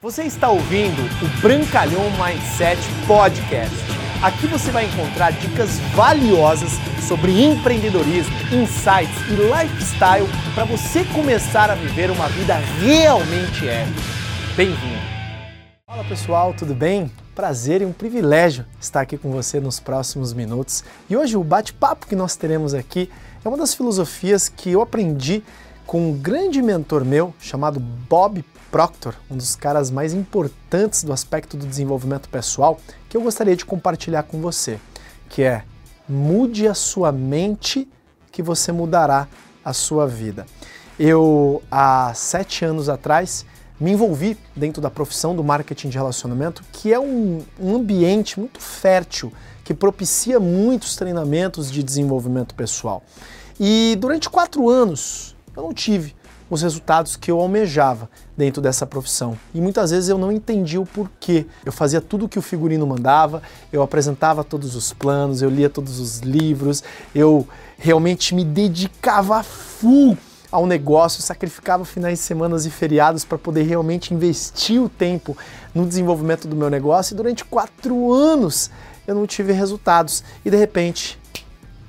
Você está ouvindo o Brancalhão Mindset Podcast. Aqui você vai encontrar dicas valiosas sobre empreendedorismo, insights e lifestyle para você começar a viver uma vida realmente épica. Bem-vindo! Fala pessoal, tudo bem? Prazer e um privilégio estar aqui com você nos próximos minutos. E hoje o bate-papo que nós teremos aqui é uma das filosofias que eu aprendi com um grande mentor meu chamado Bob Proctor, um dos caras mais importantes do aspecto do desenvolvimento pessoal, que eu gostaria de compartilhar com você, que é mude a sua mente que você mudará a sua vida. Eu, há sete anos atrás, me envolvi dentro da profissão do marketing de relacionamento, que é um, um ambiente muito fértil, que propicia muitos treinamentos de desenvolvimento pessoal. E durante quatro anos eu não tive os resultados que eu almejava dentro dessa profissão. E muitas vezes eu não entendia o porquê. Eu fazia tudo o que o figurino mandava, eu apresentava todos os planos, eu lia todos os livros, eu realmente me dedicava full ao negócio, sacrificava finais de semana e feriados para poder realmente investir o tempo no desenvolvimento do meu negócio. E durante quatro anos eu não tive resultados. E de repente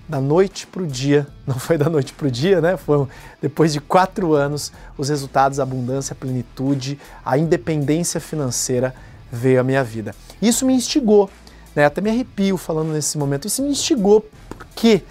da noite para o dia, não foi da noite para o dia, né? Foram depois de quatro anos, os resultados, a abundância, a plenitude, a independência financeira veio à minha vida. Isso me instigou, né? Até me arrepio falando nesse momento. Isso me instigou porque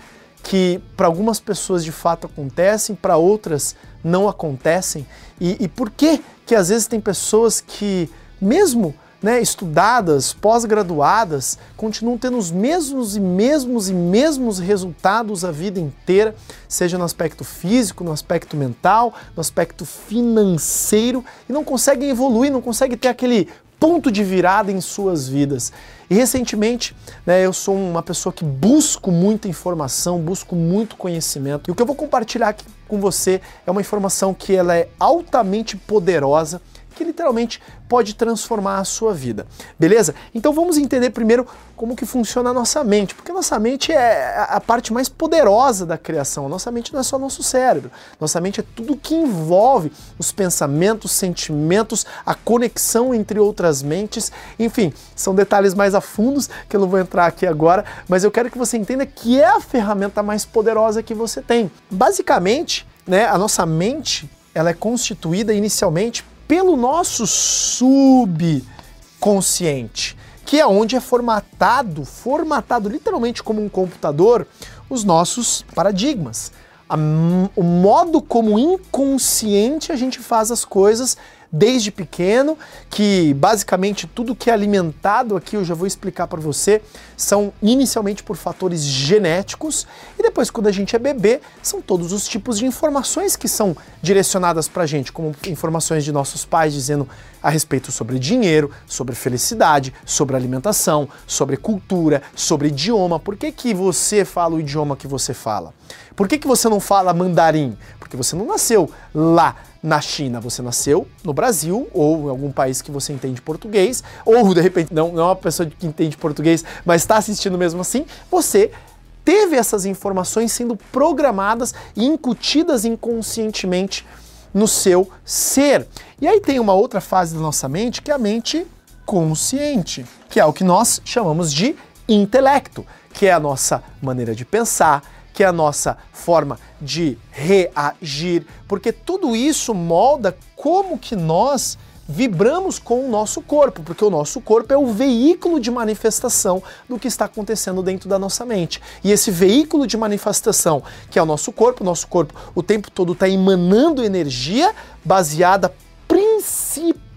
que para algumas pessoas de fato acontecem, para outras não acontecem. E, e por que que às vezes tem pessoas que mesmo né, estudadas, pós-graduadas, continuam tendo os mesmos e mesmos e mesmos resultados a vida inteira, seja no aspecto físico, no aspecto mental, no aspecto financeiro, e não conseguem evoluir, não conseguem ter aquele ponto de virada em suas vidas. E recentemente, né, eu sou uma pessoa que busco muita informação, busco muito conhecimento. E o que eu vou compartilhar aqui com você é uma informação que ela é altamente poderosa que literalmente pode transformar a sua vida. Beleza? Então vamos entender primeiro como que funciona a nossa mente, porque a nossa mente é a parte mais poderosa da criação. Nossa mente não é só nosso cérebro. Nossa mente é tudo que envolve os pensamentos, sentimentos, a conexão entre outras mentes. Enfim, são detalhes mais a fundos que eu não vou entrar aqui agora, mas eu quero que você entenda que é a ferramenta mais poderosa que você tem. Basicamente, né, a nossa mente, ela é constituída inicialmente pelo nosso subconsciente, que é onde é formatado, formatado literalmente como um computador, os nossos paradigmas. A, o modo como inconsciente a gente faz as coisas desde pequeno, que basicamente tudo que é alimentado aqui, eu já vou explicar para você, são inicialmente por fatores genéticos e depois quando a gente é bebê, são todos os tipos de informações que são direcionadas para a gente, como informações de nossos pais dizendo a respeito sobre dinheiro, sobre felicidade, sobre alimentação, sobre cultura, sobre idioma. Por que, que você fala o idioma que você fala? Por que, que você não fala mandarim? Porque você não nasceu lá na China, você nasceu no Brasil ou em algum país que você entende português, ou de repente não, não é uma pessoa que entende português, mas está assistindo mesmo assim, você teve essas informações sendo programadas e incutidas inconscientemente no seu ser. E aí tem uma outra fase da nossa mente que é a mente consciente, que é o que nós chamamos de intelecto, que é a nossa maneira de pensar, que é a nossa forma de reagir, porque tudo isso molda como que nós vibramos com o nosso corpo, porque o nosso corpo é o veículo de manifestação do que está acontecendo dentro da nossa mente. E esse veículo de manifestação, que é o nosso corpo, o nosso corpo o tempo todo está emanando energia baseada principalmente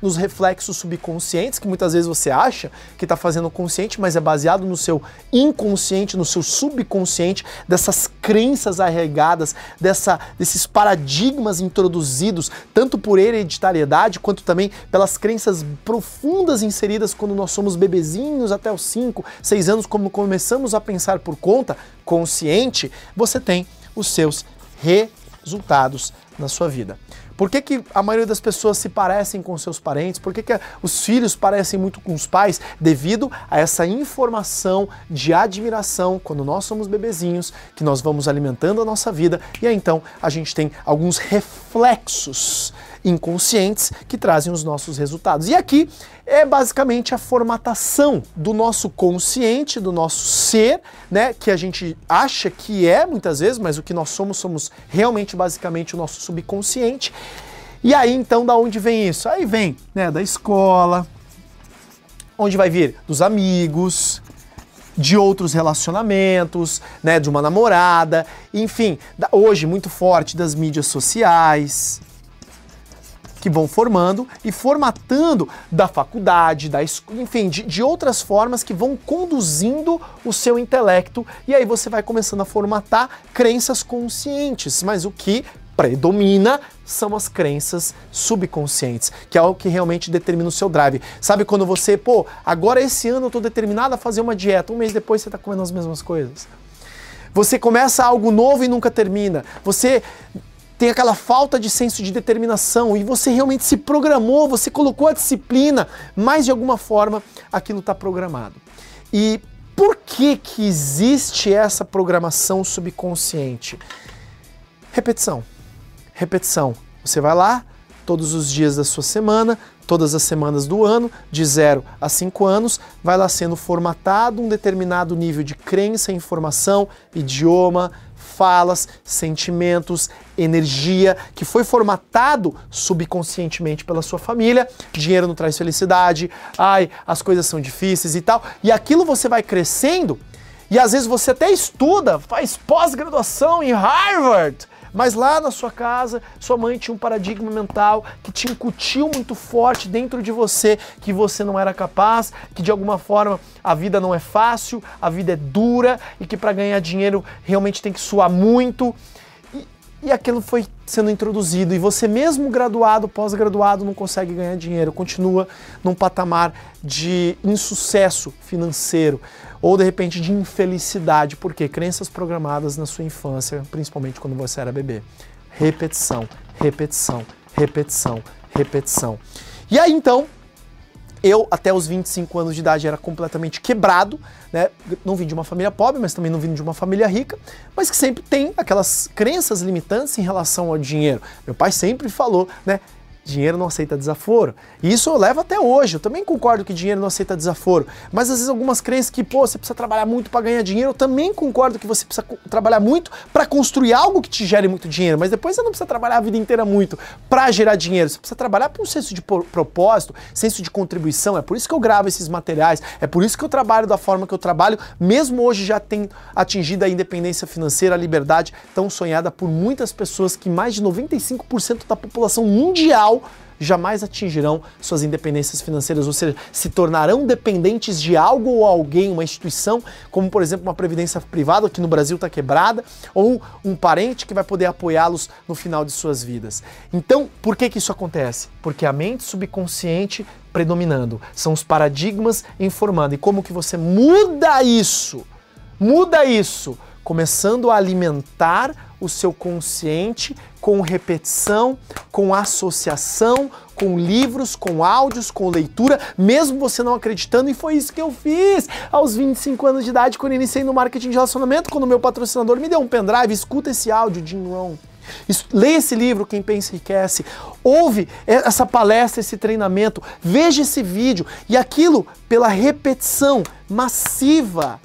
nos reflexos subconscientes, que muitas vezes você acha que está fazendo consciente, mas é baseado no seu inconsciente, no seu subconsciente, dessas crenças arregadas, dessa, desses paradigmas introduzidos, tanto por hereditariedade, quanto também pelas crenças profundas inseridas quando nós somos bebezinhos até os 5, 6 anos, como começamos a pensar por conta consciente, você tem os seus resultados na sua vida. Por que, que a maioria das pessoas se parecem com seus parentes? Por que, que os filhos parecem muito com os pais? Devido a essa informação de admiração quando nós somos bebezinhos, que nós vamos alimentando a nossa vida e aí então a gente tem alguns reflexos inconscientes que trazem os nossos resultados. E aqui é basicamente a formatação do nosso consciente, do nosso ser, né, que a gente acha que é muitas vezes, mas o que nós somos somos realmente basicamente o nosso subconsciente. E aí então da onde vem isso? Aí vem, né, da escola, onde vai vir dos amigos, de outros relacionamentos, né, de uma namorada, enfim, hoje muito forte das mídias sociais que vão formando e formatando da faculdade, da enfim, de, de outras formas que vão conduzindo o seu intelecto e aí você vai começando a formatar crenças conscientes, mas o que predomina são as crenças subconscientes, que é o que realmente determina o seu drive. Sabe quando você, pô, agora esse ano eu tô determinado a fazer uma dieta, um mês depois você tá comendo as mesmas coisas. Você começa algo novo e nunca termina. Você tem aquela falta de senso de determinação e você realmente se programou, você colocou a disciplina, mas de alguma forma aquilo está programado. E por que que existe essa programação subconsciente? Repetição repetição. Você vai lá todos os dias da sua semana, todas as semanas do ano, de 0 a 5 anos, vai lá sendo formatado um determinado nível de crença, informação, idioma, falas, sentimentos, energia, que foi formatado subconscientemente pela sua família. Dinheiro não traz felicidade, ai, as coisas são difíceis e tal. E aquilo você vai crescendo e às vezes você até estuda, faz pós-graduação em Harvard mas lá na sua casa, sua mãe tinha um paradigma mental que te incutiu muito forte dentro de você que você não era capaz, que de alguma forma a vida não é fácil, a vida é dura e que para ganhar dinheiro realmente tem que suar muito. E, e aquilo foi sendo introduzido e você mesmo graduado, pós-graduado, não consegue ganhar dinheiro, continua num patamar de insucesso financeiro ou de repente de infelicidade, porque crenças programadas na sua infância, principalmente quando você era bebê. Repetição, repetição, repetição, repetição. E aí então, eu, até os 25 anos de idade, era completamente quebrado, né? Não vim de uma família pobre, mas também não vim de uma família rica, mas que sempre tem aquelas crenças limitantes em relação ao dinheiro. Meu pai sempre falou, né? Dinheiro não aceita desaforo. E isso eu levo até hoje. Eu também concordo que dinheiro não aceita desaforo. Mas às vezes algumas crenças que, pô, você precisa trabalhar muito para ganhar dinheiro, eu também concordo que você precisa trabalhar muito para construir algo que te gere muito dinheiro. Mas depois você não precisa trabalhar a vida inteira muito para gerar dinheiro. Você precisa trabalhar para um senso de propósito, senso de contribuição. É por isso que eu gravo esses materiais. É por isso que eu trabalho da forma que eu trabalho, mesmo hoje já tem atingido a independência financeira, a liberdade tão sonhada por muitas pessoas que mais de 95% da população mundial jamais atingirão suas independências financeiras, ou seja, se tornarão dependentes de algo ou alguém, uma instituição, como por exemplo uma previdência privada que no Brasil está quebrada, ou um parente que vai poder apoiá-los no final de suas vidas. Então, por que, que isso acontece? Porque a mente subconsciente predominando, são os paradigmas informando. E como que você muda isso? Muda isso, começando a alimentar o seu consciente com repetição, com associação, com livros, com áudios, com leitura, mesmo você não acreditando, e foi isso que eu fiz aos 25 anos de idade, quando iniciei no marketing de relacionamento, quando meu patrocinador me deu um pendrive, escuta esse áudio, Jim Rohn. Leia esse livro, Quem Pensa Enriquece. Ouve essa palestra, esse treinamento. Veja esse vídeo. E aquilo, pela repetição massiva,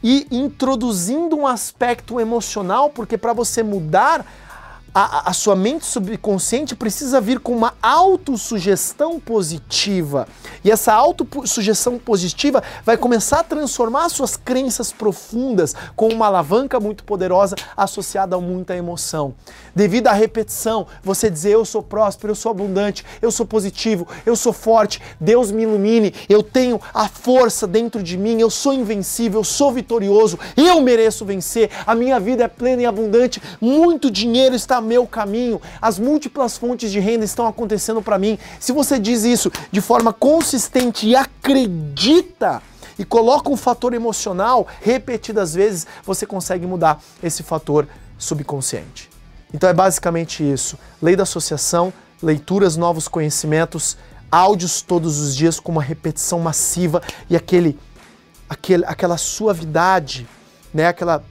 e introduzindo um aspecto emocional, porque para você mudar a, a, sua mente subconsciente precisa vir com uma autossugestão positiva. E essa autossugestão positiva vai começar a transformar suas crenças profundas com uma alavanca muito poderosa associada a muita emoção. Devido à repetição, você dizer eu sou próspero, eu sou abundante, eu sou positivo, eu sou forte, Deus me ilumine, eu tenho a força dentro de mim, eu sou invencível, eu sou vitorioso, eu mereço vencer, a minha vida é plena e abundante, muito dinheiro está meu caminho, as múltiplas fontes de renda estão acontecendo para mim. Se você diz isso de forma consistente e acredita, e coloca um fator emocional repetidas vezes, você consegue mudar esse fator subconsciente. Então é basicamente isso: lei da associação, leituras, novos conhecimentos, áudios todos os dias com uma repetição massiva e aquele, aquele aquela suavidade, né? Aquela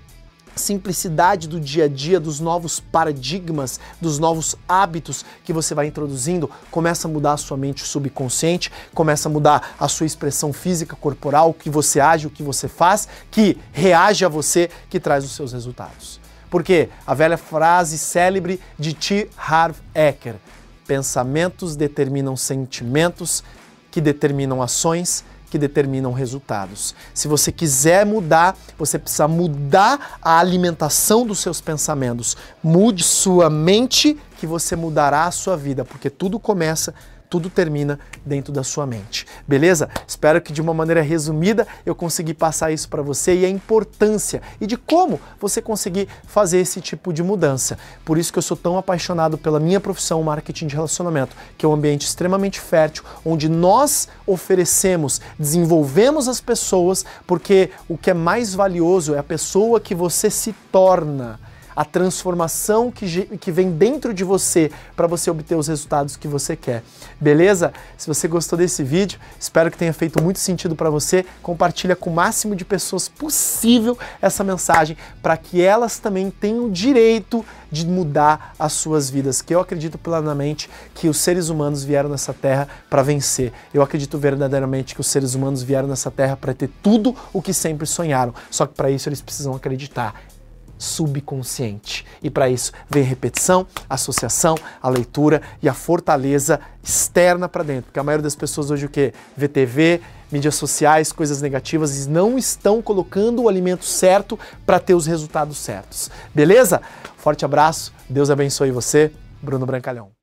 simplicidade do dia a dia, dos novos paradigmas, dos novos hábitos que você vai introduzindo, começa a mudar a sua mente subconsciente, começa a mudar a sua expressão física, corporal, o que você age, o que você faz, que reage a você, que traz os seus resultados. Porque a velha frase célebre de T. Harv Eker, pensamentos determinam sentimentos, que determinam ações, que determinam resultados. Se você quiser mudar, você precisa mudar a alimentação dos seus pensamentos. Mude sua mente que você mudará a sua vida, porque tudo começa tudo termina dentro da sua mente. Beleza? Espero que de uma maneira resumida eu consegui passar isso para você e a importância e de como você conseguir fazer esse tipo de mudança. Por isso que eu sou tão apaixonado pela minha profissão, marketing de relacionamento, que é um ambiente extremamente fértil, onde nós oferecemos, desenvolvemos as pessoas, porque o que é mais valioso é a pessoa que você se torna a transformação que, que vem dentro de você para você obter os resultados que você quer. Beleza? Se você gostou desse vídeo, espero que tenha feito muito sentido para você. Compartilha com o máximo de pessoas possível essa mensagem para que elas também tenham o direito de mudar as suas vidas, que eu acredito plenamente que os seres humanos vieram nessa terra para vencer. Eu acredito verdadeiramente que os seres humanos vieram nessa terra para ter tudo o que sempre sonharam. Só que para isso eles precisam acreditar subconsciente. E para isso vem repetição, associação, a leitura e a fortaleza externa para dentro. Porque a maioria das pessoas hoje o que? Vê TV, mídias sociais, coisas negativas e não estão colocando o alimento certo para ter os resultados certos. Beleza? Forte abraço, Deus abençoe você. Bruno Brancalhão.